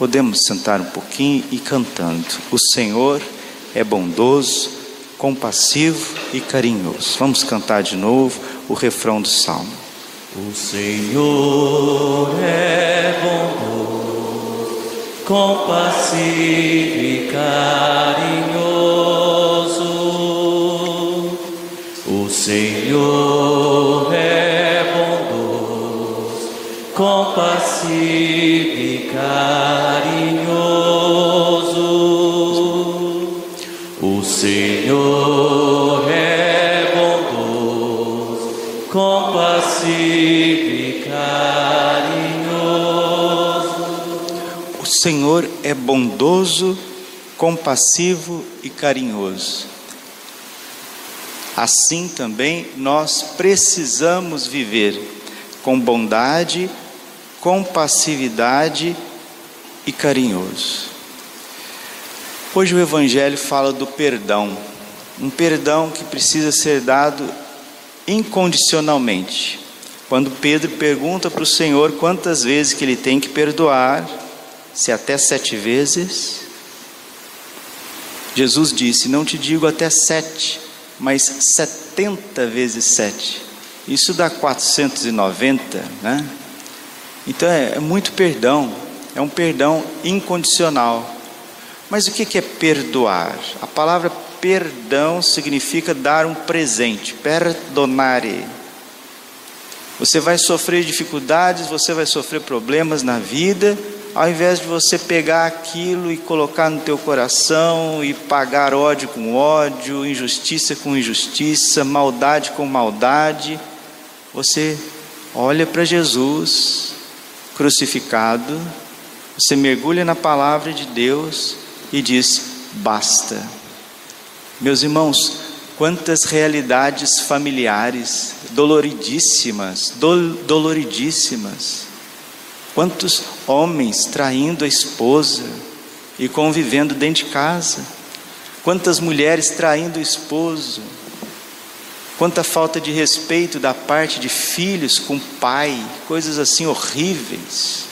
Podemos sentar um pouquinho e cantando. O Senhor é bondoso, compassivo e carinhoso. Vamos cantar de novo o refrão do salmo. O Senhor é bondoso, compassivo e carinhoso. O Senhor é bondoso, compassivo e carinhoso. É bondoso, compassivo e carinhoso. Assim também nós precisamos viver com bondade, compassividade e carinhoso. Hoje o Evangelho fala do perdão, um perdão que precisa ser dado incondicionalmente. Quando Pedro pergunta para o Senhor quantas vezes que ele tem que perdoar, se até sete vezes. Jesus disse: Não te digo até sete, mas setenta vezes sete. Isso dá 490, né? Então é, é muito perdão, é um perdão incondicional. Mas o que é perdoar? A palavra perdão significa dar um presente, perdonare. Você vai sofrer dificuldades, você vai sofrer problemas na vida, ao invés de você pegar aquilo e colocar no teu coração e pagar ódio com ódio, injustiça com injustiça, maldade com maldade, você olha para Jesus crucificado, você mergulha na palavra de Deus e diz: basta. Meus irmãos, quantas realidades familiares doloridíssimas, do, doloridíssimas Quantos homens traindo a esposa e convivendo dentro de casa? Quantas mulheres traindo o esposo? Quanta falta de respeito da parte de filhos com pai, coisas assim horríveis.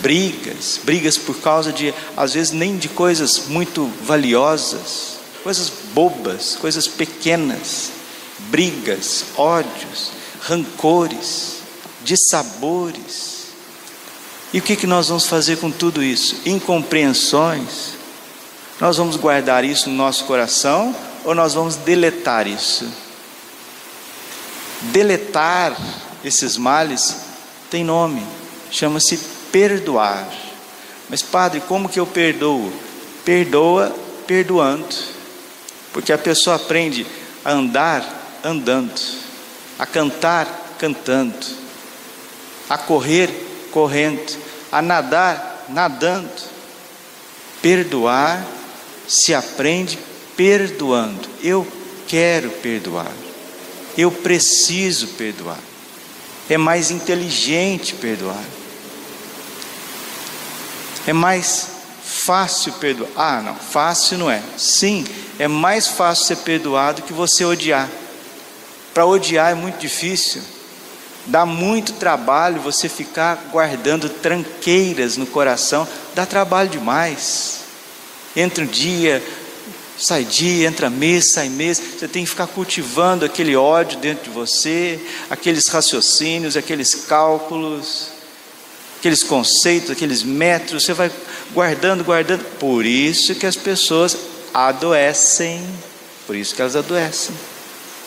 Brigas, brigas por causa de, às vezes, nem de coisas muito valiosas, coisas bobas, coisas pequenas. Brigas, ódios, rancores, dissabores e o que, que nós vamos fazer com tudo isso? Incompreensões? Nós vamos guardar isso no nosso coração ou nós vamos deletar isso? Deletar esses males tem nome, chama-se perdoar. Mas, Padre, como que eu perdoo? Perdoa perdoando, porque a pessoa aprende a andar andando, a cantar cantando, a correr correndo, a nadar nadando. Perdoar se aprende perdoando. Eu quero perdoar. Eu preciso perdoar. É mais inteligente perdoar. É mais fácil perdoar. Ah, não, fácil não é. Sim, é mais fácil ser perdoado que você odiar. Para odiar é muito difícil. Dá muito trabalho você ficar guardando tranqueiras no coração, dá trabalho demais. Entra um dia, sai dia, entra mês, sai mês, você tem que ficar cultivando aquele ódio dentro de você, aqueles raciocínios, aqueles cálculos, aqueles conceitos, aqueles métodos, você vai guardando, guardando. Por isso que as pessoas adoecem, por isso que elas adoecem.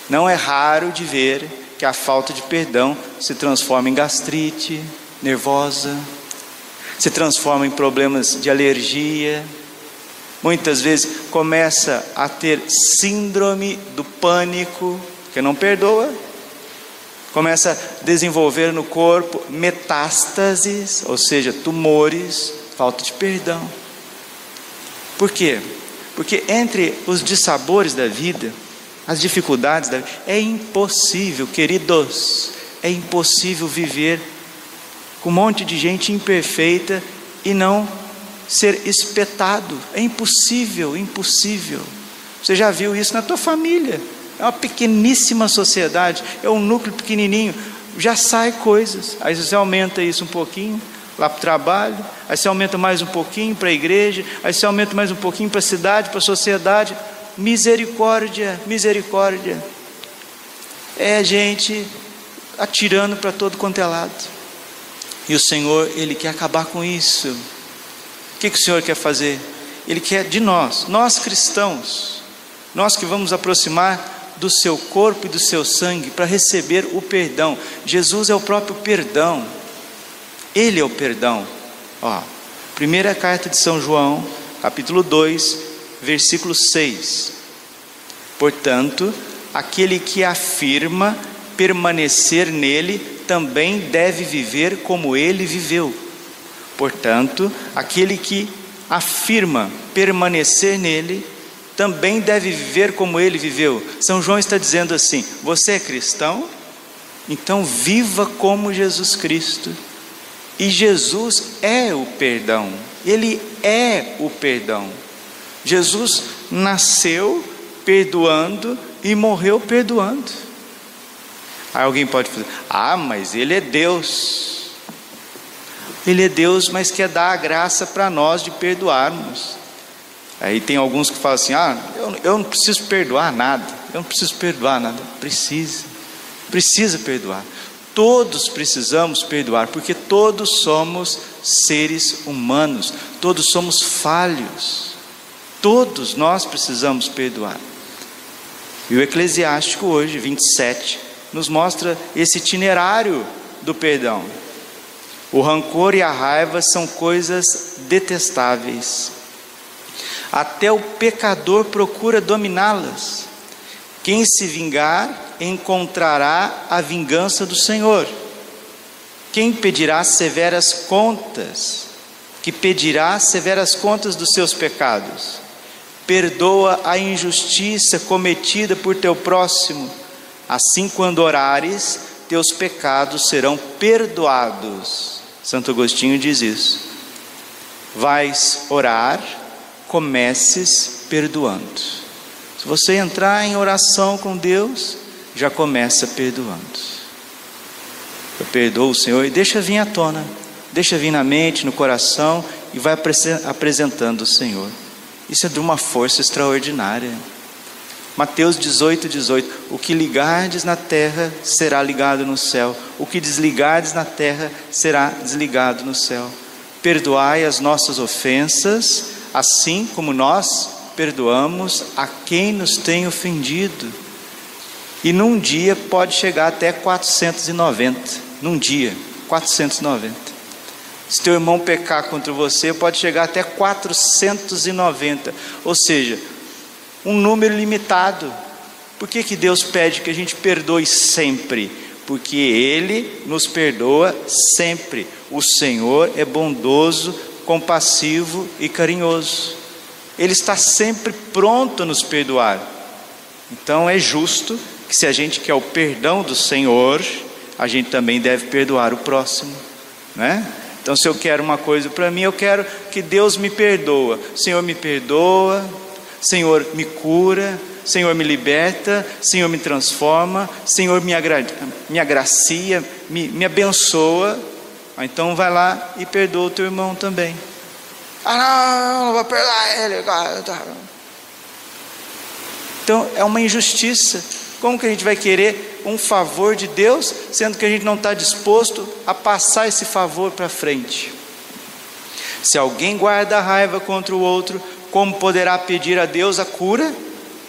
Não é raro de ver que a falta de perdão se transforma em gastrite nervosa, se transforma em problemas de alergia, muitas vezes começa a ter síndrome do pânico, que não perdoa, começa a desenvolver no corpo metástases, ou seja, tumores, Falta de perdão. Por quê? Porque entre os dissabores da vida, as dificuldades da vida, é impossível, queridos, é impossível viver com um monte de gente imperfeita e não ser espetado. É impossível, impossível. Você já viu isso na tua família? É uma pequeníssima sociedade, é um núcleo pequenininho, já sai coisas. Aí você aumenta isso um pouquinho lá para o trabalho, aí você aumenta mais um pouquinho para a igreja, aí você aumenta mais um pouquinho para a cidade, para a sociedade. Misericórdia, misericórdia. É gente atirando para todo quanto é lado. E o Senhor, Ele quer acabar com isso. O que, que o Senhor quer fazer? Ele quer de nós, nós cristãos, nós que vamos aproximar do seu corpo e do seu sangue para receber o perdão. Jesus é o próprio perdão. Ele é o perdão. Ó, primeira carta de São João, capítulo 2, versículo 6. Portanto, aquele que afirma permanecer nele também deve viver como ele viveu. Portanto, aquele que afirma permanecer nele também deve viver como ele viveu. São João está dizendo assim: você é cristão? Então viva como Jesus Cristo. E Jesus é o perdão, ele é o perdão. Jesus nasceu perdoando e morreu perdoando. Aí alguém pode falar: ah, mas ele é Deus. Ele é Deus, mas quer dar a graça para nós de perdoarmos. Aí tem alguns que falam assim: ah, eu, eu não preciso perdoar nada, eu não preciso perdoar nada. Precisa, precisa perdoar. Todos precisamos perdoar, porque todos somos seres humanos, todos somos falhos, todos nós precisamos perdoar. E o Eclesiástico hoje, 27, nos mostra esse itinerário do perdão. O rancor e a raiva são coisas detestáveis até o pecador procura dominá-las. Quem se vingar encontrará a vingança do Senhor. Quem pedirá severas contas, que pedirá severas contas dos seus pecados. Perdoa a injustiça cometida por teu próximo. Assim, quando orares, teus pecados serão perdoados. Santo Agostinho diz isso. Vais orar, comeces perdoando. Se você entrar em oração com Deus, já começa perdoando. Eu perdoo o Senhor e deixa vir à tona, deixa vir na mente, no coração e vai apresentando o Senhor. Isso é de uma força extraordinária. Mateus 18, 18: O que ligardes na terra será ligado no céu, o que desligardes na terra será desligado no céu. Perdoai as nossas ofensas, assim como nós perdoamos a quem nos tem ofendido. E num dia pode chegar até 490. Num dia, 490. Se teu irmão pecar contra você, pode chegar até 490. Ou seja, um número limitado. Por que, que Deus pede que a gente perdoe sempre? Porque Ele nos perdoa sempre. O Senhor é bondoso compassivo e carinhoso. Ele está sempre pronto a nos perdoar. Então é justo que se a gente quer o perdão do Senhor, a gente também deve perdoar o próximo, né? Então se eu quero uma coisa para mim, eu quero que Deus me perdoa. Senhor me perdoa, Senhor me cura, Senhor me liberta, Senhor me transforma, Senhor me, agra me agracia, me, me abençoa. Ah, então vai lá e perdoa o teu irmão também. Ah, não, não vou perdoar ele. Tá. Então é uma injustiça. Como que a gente vai querer um favor de Deus, sendo que a gente não está disposto a passar esse favor para frente? Se alguém guarda raiva contra o outro, como poderá pedir a Deus a cura?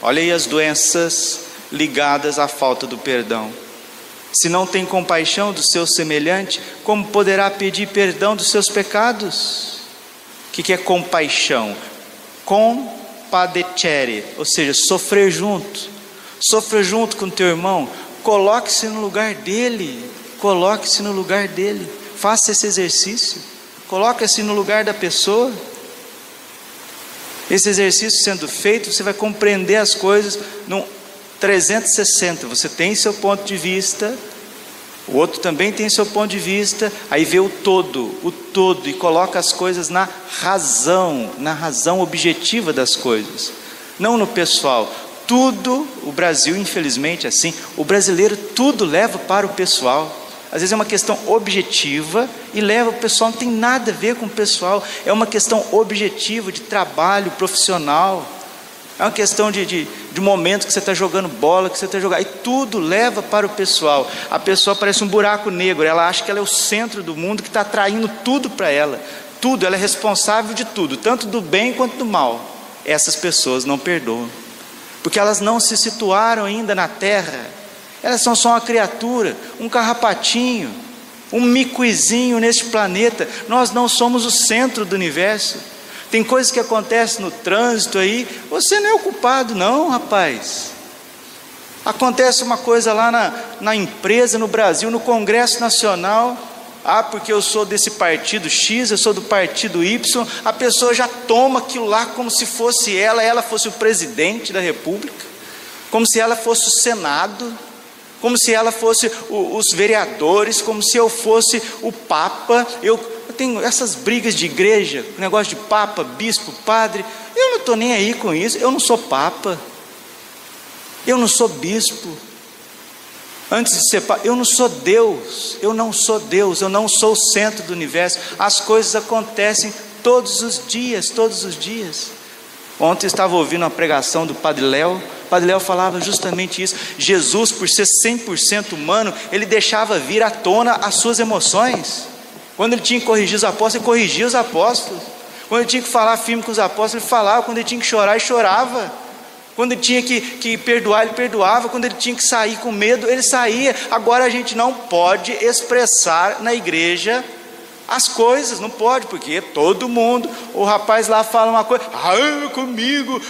Olha aí as doenças ligadas à falta do perdão. Se não tem compaixão do seu semelhante, como poderá pedir perdão dos seus pecados? O que, que é compaixão? Compadecere, ou seja, sofrer junto. Sofrer junto com teu irmão. Coloque-se no lugar dele. Coloque-se no lugar dele. Faça esse exercício. Coloca-se no lugar da pessoa. Esse exercício sendo feito, você vai compreender as coisas no 360. Você tem seu ponto de vista, o outro também tem seu ponto de vista, aí vê o todo, o todo, e coloca as coisas na razão, na razão objetiva das coisas, não no pessoal. Tudo, o Brasil, infelizmente, é assim, o brasileiro tudo leva para o pessoal. Às vezes é uma questão objetiva e leva o pessoal, não tem nada a ver com o pessoal, é uma questão objetiva de trabalho profissional, é uma questão de, de, de momento que você está jogando bola, que você está jogando, e tudo leva para o pessoal. A pessoa parece um buraco negro, ela acha que ela é o centro do mundo que está atraindo tudo para ela, tudo, ela é responsável de tudo, tanto do bem quanto do mal. Essas pessoas não perdoam, porque elas não se situaram ainda na terra elas são só uma criatura, um carrapatinho, um micuizinho neste planeta. Nós não somos o centro do universo. Tem coisas que acontecem no trânsito aí, você não é o culpado, não, rapaz. Acontece uma coisa lá na, na empresa, no Brasil, no Congresso Nacional. Ah, porque eu sou desse partido X, eu sou do partido Y. A pessoa já toma aquilo lá como se fosse ela, ela fosse o presidente da República, como se ela fosse o Senado como se ela fosse o, os vereadores, como se eu fosse o Papa. Eu, eu tenho essas brigas de igreja, negócio de Papa, Bispo, Padre. Eu não estou nem aí com isso. Eu não sou Papa. Eu não sou Bispo. Antes de ser Papa, eu não sou Deus. Eu não sou Deus. Eu não sou o centro do universo. As coisas acontecem todos os dias, todos os dias. Ontem estava ouvindo uma pregação do Padre Léo Padre Léo falava justamente isso. Jesus, por ser 100% humano, ele deixava vir à tona as suas emoções. Quando ele tinha que corrigir os apóstolos, ele corrigia os apóstolos. Quando ele tinha que falar firme com os apóstolos, ele falava. Quando ele tinha que chorar, ele chorava. Quando ele tinha que, que perdoar, ele perdoava. Quando ele tinha que sair com medo, ele saía. Agora a gente não pode expressar na igreja as coisas, não pode, porque todo mundo, o rapaz lá fala uma coisa, ah, comigo,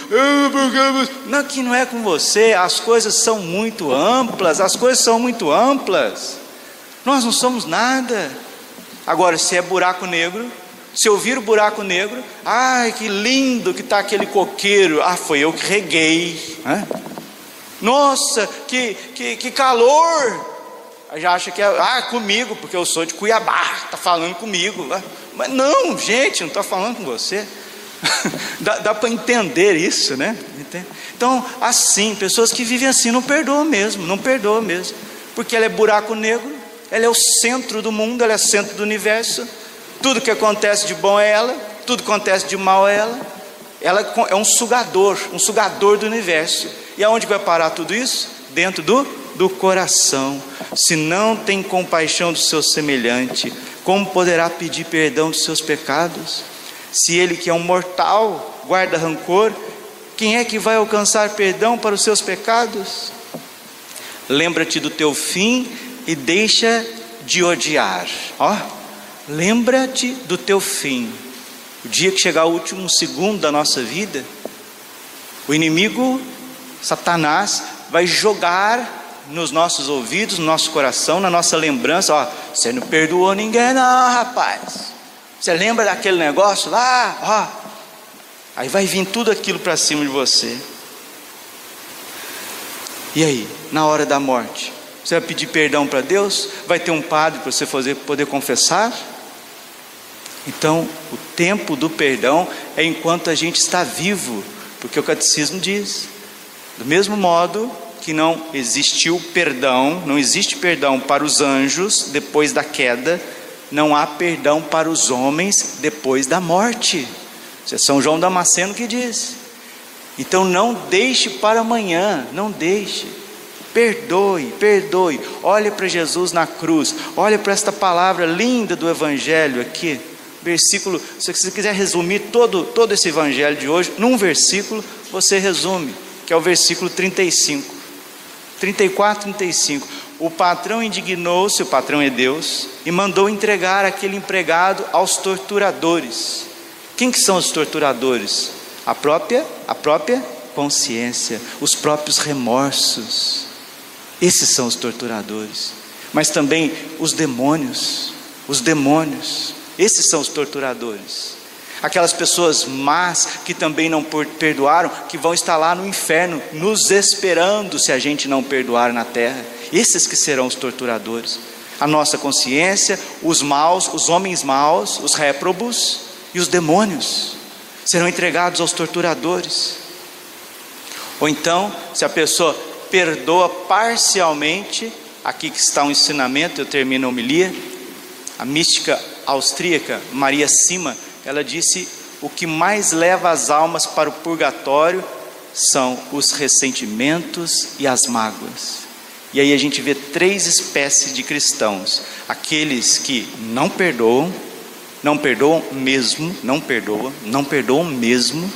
não, aqui não é com você, as coisas são muito amplas, as coisas são muito amplas, nós não somos nada. Agora, se é buraco negro, se eu vir o buraco negro, ai que lindo que está aquele coqueiro, ah, foi eu que reguei, né? nossa, que, que, que calor, já acha que é ah, comigo, porque eu sou de Cuiabá, está falando comigo. Mas não, gente, não está falando com você. dá, dá para entender isso, né? Então, assim, pessoas que vivem assim não perdoam mesmo, não perdoam mesmo, porque ela é buraco negro, ela é o centro do mundo, ela é centro do universo. Tudo que acontece de bom é ela, tudo que acontece de mal é ela. Ela é um sugador, um sugador do universo. E aonde vai parar tudo isso? Dentro do, do coração se não tem compaixão do seu semelhante, como poderá pedir perdão dos seus pecados? Se ele que é um mortal guarda rancor, quem é que vai alcançar perdão para os seus pecados? Lembra-te do teu fim e deixa de odiar. Ó, lembra-te do teu fim. O dia que chegar o último segundo da nossa vida, o inimigo, Satanás, vai jogar nos nossos ouvidos, no nosso coração, na nossa lembrança, ó, você não perdoou ninguém não, rapaz. Você lembra daquele negócio lá, ó? Aí vai vir tudo aquilo para cima de você. E aí, na hora da morte, você vai pedir perdão para Deus? Vai ter um padre para você fazer, poder confessar? Então, o tempo do perdão é enquanto a gente está vivo, porque o catecismo diz: do mesmo modo que não existiu perdão, não existe perdão para os anjos depois da queda, não há perdão para os homens depois da morte. Isso é São João Damasceno que diz. Então não deixe para amanhã, não deixe. Perdoe, perdoe. Olhe para Jesus na cruz. Olhe para esta palavra linda do Evangelho aqui. Versículo, se você quiser resumir todo, todo esse Evangelho de hoje, num versículo, você resume, que é o versículo 35. 34, 35. O patrão indignou-se, o patrão é Deus, e mandou entregar aquele empregado aos torturadores. Quem que são os torturadores? A própria, a própria consciência, os próprios remorsos. Esses são os torturadores. Mas também os demônios, os demônios. Esses são os torturadores. Aquelas pessoas más que também não perdoaram, que vão estar lá no inferno, nos esperando se a gente não perdoar na terra. Esses que serão os torturadores. A nossa consciência, os maus, os homens maus, os réprobos e os demônios serão entregados aos torturadores. Ou então, se a pessoa perdoa parcialmente, aqui que está um ensinamento, eu termino a homilia, a mística austríaca Maria Sima, ela disse: o que mais leva as almas para o purgatório são os ressentimentos e as mágoas. E aí a gente vê três espécies de cristãos: aqueles que não perdoam, não perdoam mesmo, não perdoam, não perdoam mesmo,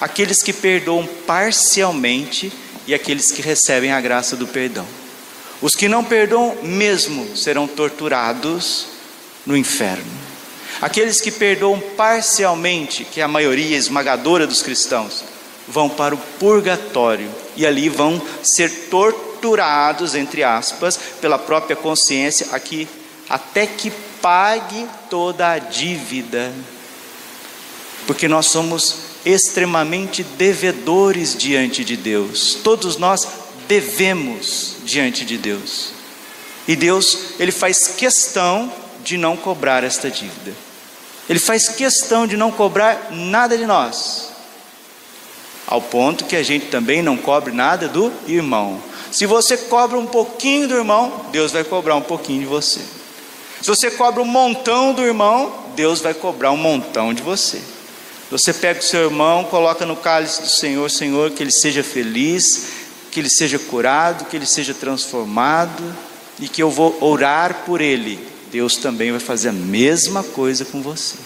aqueles que perdoam parcialmente e aqueles que recebem a graça do perdão. Os que não perdoam mesmo serão torturados no inferno. Aqueles que perdoam parcialmente, que é a maioria esmagadora dos cristãos, vão para o purgatório e ali vão ser torturados, entre aspas, pela própria consciência, aqui, até que pague toda a dívida, porque nós somos extremamente devedores diante de Deus, todos nós devemos diante de Deus, e Deus, Ele faz questão de não cobrar esta dívida. Ele faz questão de não cobrar nada de nós, ao ponto que a gente também não cobre nada do irmão. Se você cobra um pouquinho do irmão, Deus vai cobrar um pouquinho de você. Se você cobra um montão do irmão, Deus vai cobrar um montão de você. Você pega o seu irmão, coloca no cálice do Senhor, Senhor, que ele seja feliz, que ele seja curado, que ele seja transformado e que eu vou orar por ele Deus também vai fazer a mesma coisa com você.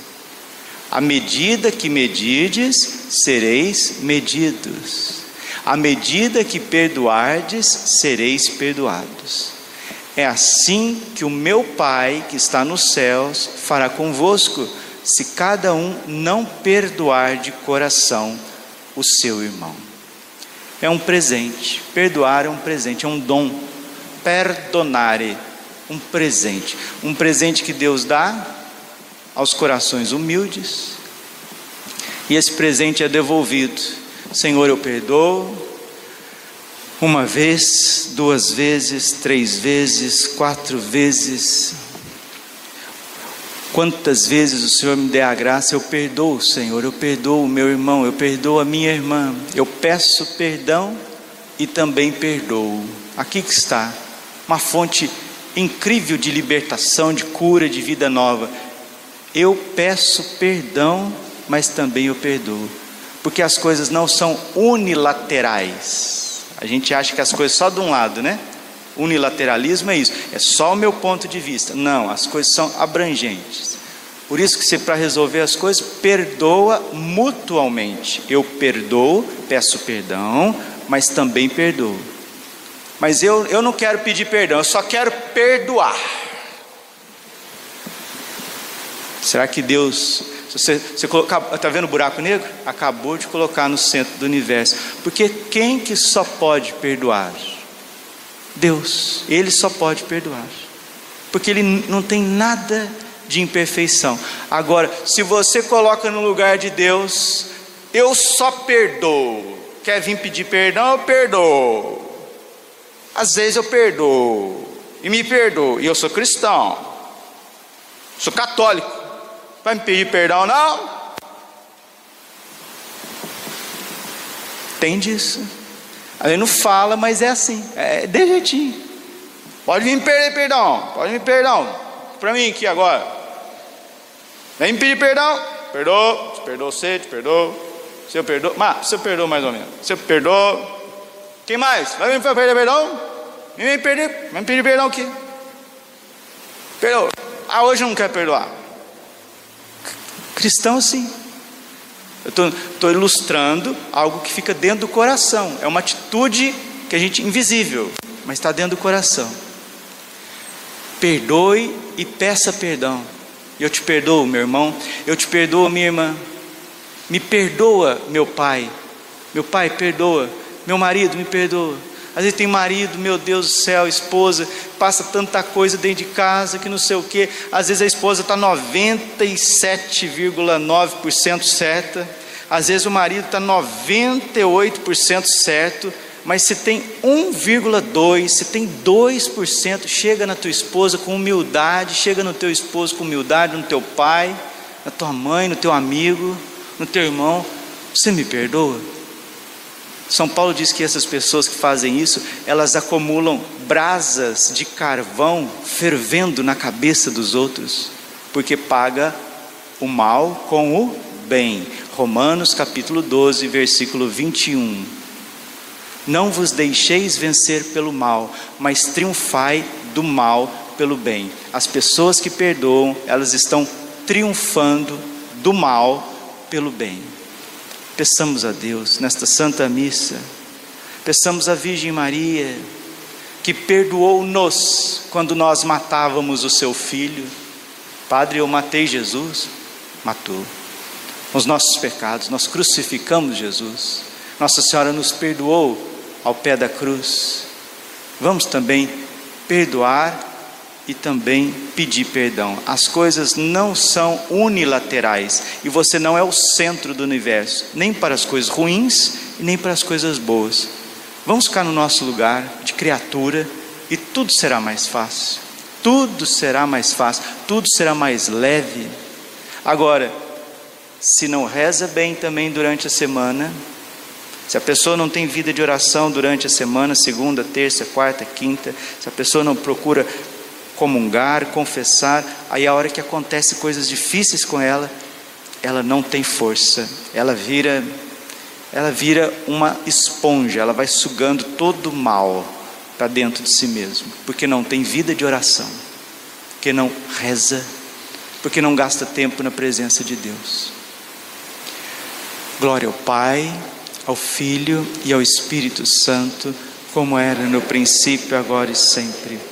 À medida que medirdes, sereis medidos. À medida que perdoardes, sereis perdoados. É assim que o meu Pai, que está nos céus, fará convosco, se cada um não perdoar de coração o seu irmão. É um presente. Perdoar é um presente, é um dom. Perdonare um presente, um presente que Deus dá aos corações humildes, e esse presente é devolvido. Senhor, eu perdoo. Uma vez, duas vezes, três vezes, quatro vezes. Quantas vezes o Senhor me der a graça, eu perdoo, Senhor, eu perdoo o meu irmão, eu perdoo a minha irmã, eu peço perdão e também perdoo. Aqui que está, uma fonte incrível de libertação, de cura, de vida nova. Eu peço perdão, mas também eu perdoo, porque as coisas não são unilaterais. A gente acha que as coisas só de um lado, né? Unilateralismo é isso, é só o meu ponto de vista. Não, as coisas são abrangentes. Por isso que você para resolver as coisas perdoa mutualmente. Eu perdoo, peço perdão, mas também perdoo. Mas eu, eu não quero pedir perdão, eu só quero perdoar. Será que Deus, você, você está vendo o buraco negro? Acabou de colocar no centro do universo. Porque quem que só pode perdoar? Deus, Ele só pode perdoar. Porque Ele não tem nada de imperfeição. Agora, se você coloca no lugar de Deus, eu só perdoo. Quer vir pedir perdão? Eu perdoo. Às vezes eu perdoo e me perdoo, e eu sou cristão, sou católico. Vai me pedir perdão, não? Tem disso. A gente não fala, mas é assim, é de jeitinho. Pode vir me pedir perdão, pode me perdão. Para mim aqui agora. Vem me pedir perdão. Perdoa, te perdoa você, te perdoa. Se eu perdoo, mas se eu perdoo mais ou menos. Se eu perdoo, quem mais? Vai me pedir perdão? Me pedir, vai me pedir perdão aqui. Perdoa. Ah, hoje não quer perdoar. Cristão sim. Eu estou ilustrando algo que fica dentro do coração. É uma atitude que a gente invisível, mas está dentro do coração. Perdoe e peça perdão. Eu te perdoo, meu irmão. Eu te perdoo, minha irmã. Me perdoa, meu pai. Meu pai, perdoa. Meu marido, me perdoa. Às vezes tem marido, meu Deus do céu, esposa, passa tanta coisa dentro de casa que não sei o que. Às vezes a esposa está 97,9% certa. Às vezes o marido está 98% certo. Mas se tem 1,2%, se tem 2%, chega na tua esposa com humildade, chega no teu esposo com humildade, no teu pai, na tua mãe, no teu amigo, no teu irmão. Você me perdoa? São Paulo diz que essas pessoas que fazem isso, elas acumulam brasas de carvão fervendo na cabeça dos outros, porque paga o mal com o bem. Romanos capítulo 12, versículo 21. Não vos deixeis vencer pelo mal, mas triunfai do mal pelo bem. As pessoas que perdoam, elas estão triunfando do mal pelo bem. Peçamos a Deus nesta Santa Missa, peçamos a Virgem Maria, que perdoou-nos quando nós matávamos o seu filho. Padre, eu matei Jesus. Matou. Os nossos pecados, nós crucificamos Jesus. Nossa Senhora nos perdoou ao pé da cruz. Vamos também perdoar e também pedir perdão. As coisas não são unilaterais e você não é o centro do universo, nem para as coisas ruins e nem para as coisas boas. Vamos ficar no nosso lugar de criatura e tudo será mais fácil. Tudo será mais fácil, tudo será mais leve. Agora, se não reza bem também durante a semana, se a pessoa não tem vida de oração durante a semana, segunda, terça, quarta, quinta, se a pessoa não procura comungar, confessar, aí a hora que acontece coisas difíceis com ela, ela não tem força, ela vira ela vira uma esponja, ela vai sugando todo o mal para dentro de si mesmo, porque não tem vida de oração, porque não reza, porque não gasta tempo na presença de Deus. Glória ao Pai, ao Filho e ao Espírito Santo, como era no princípio, agora e sempre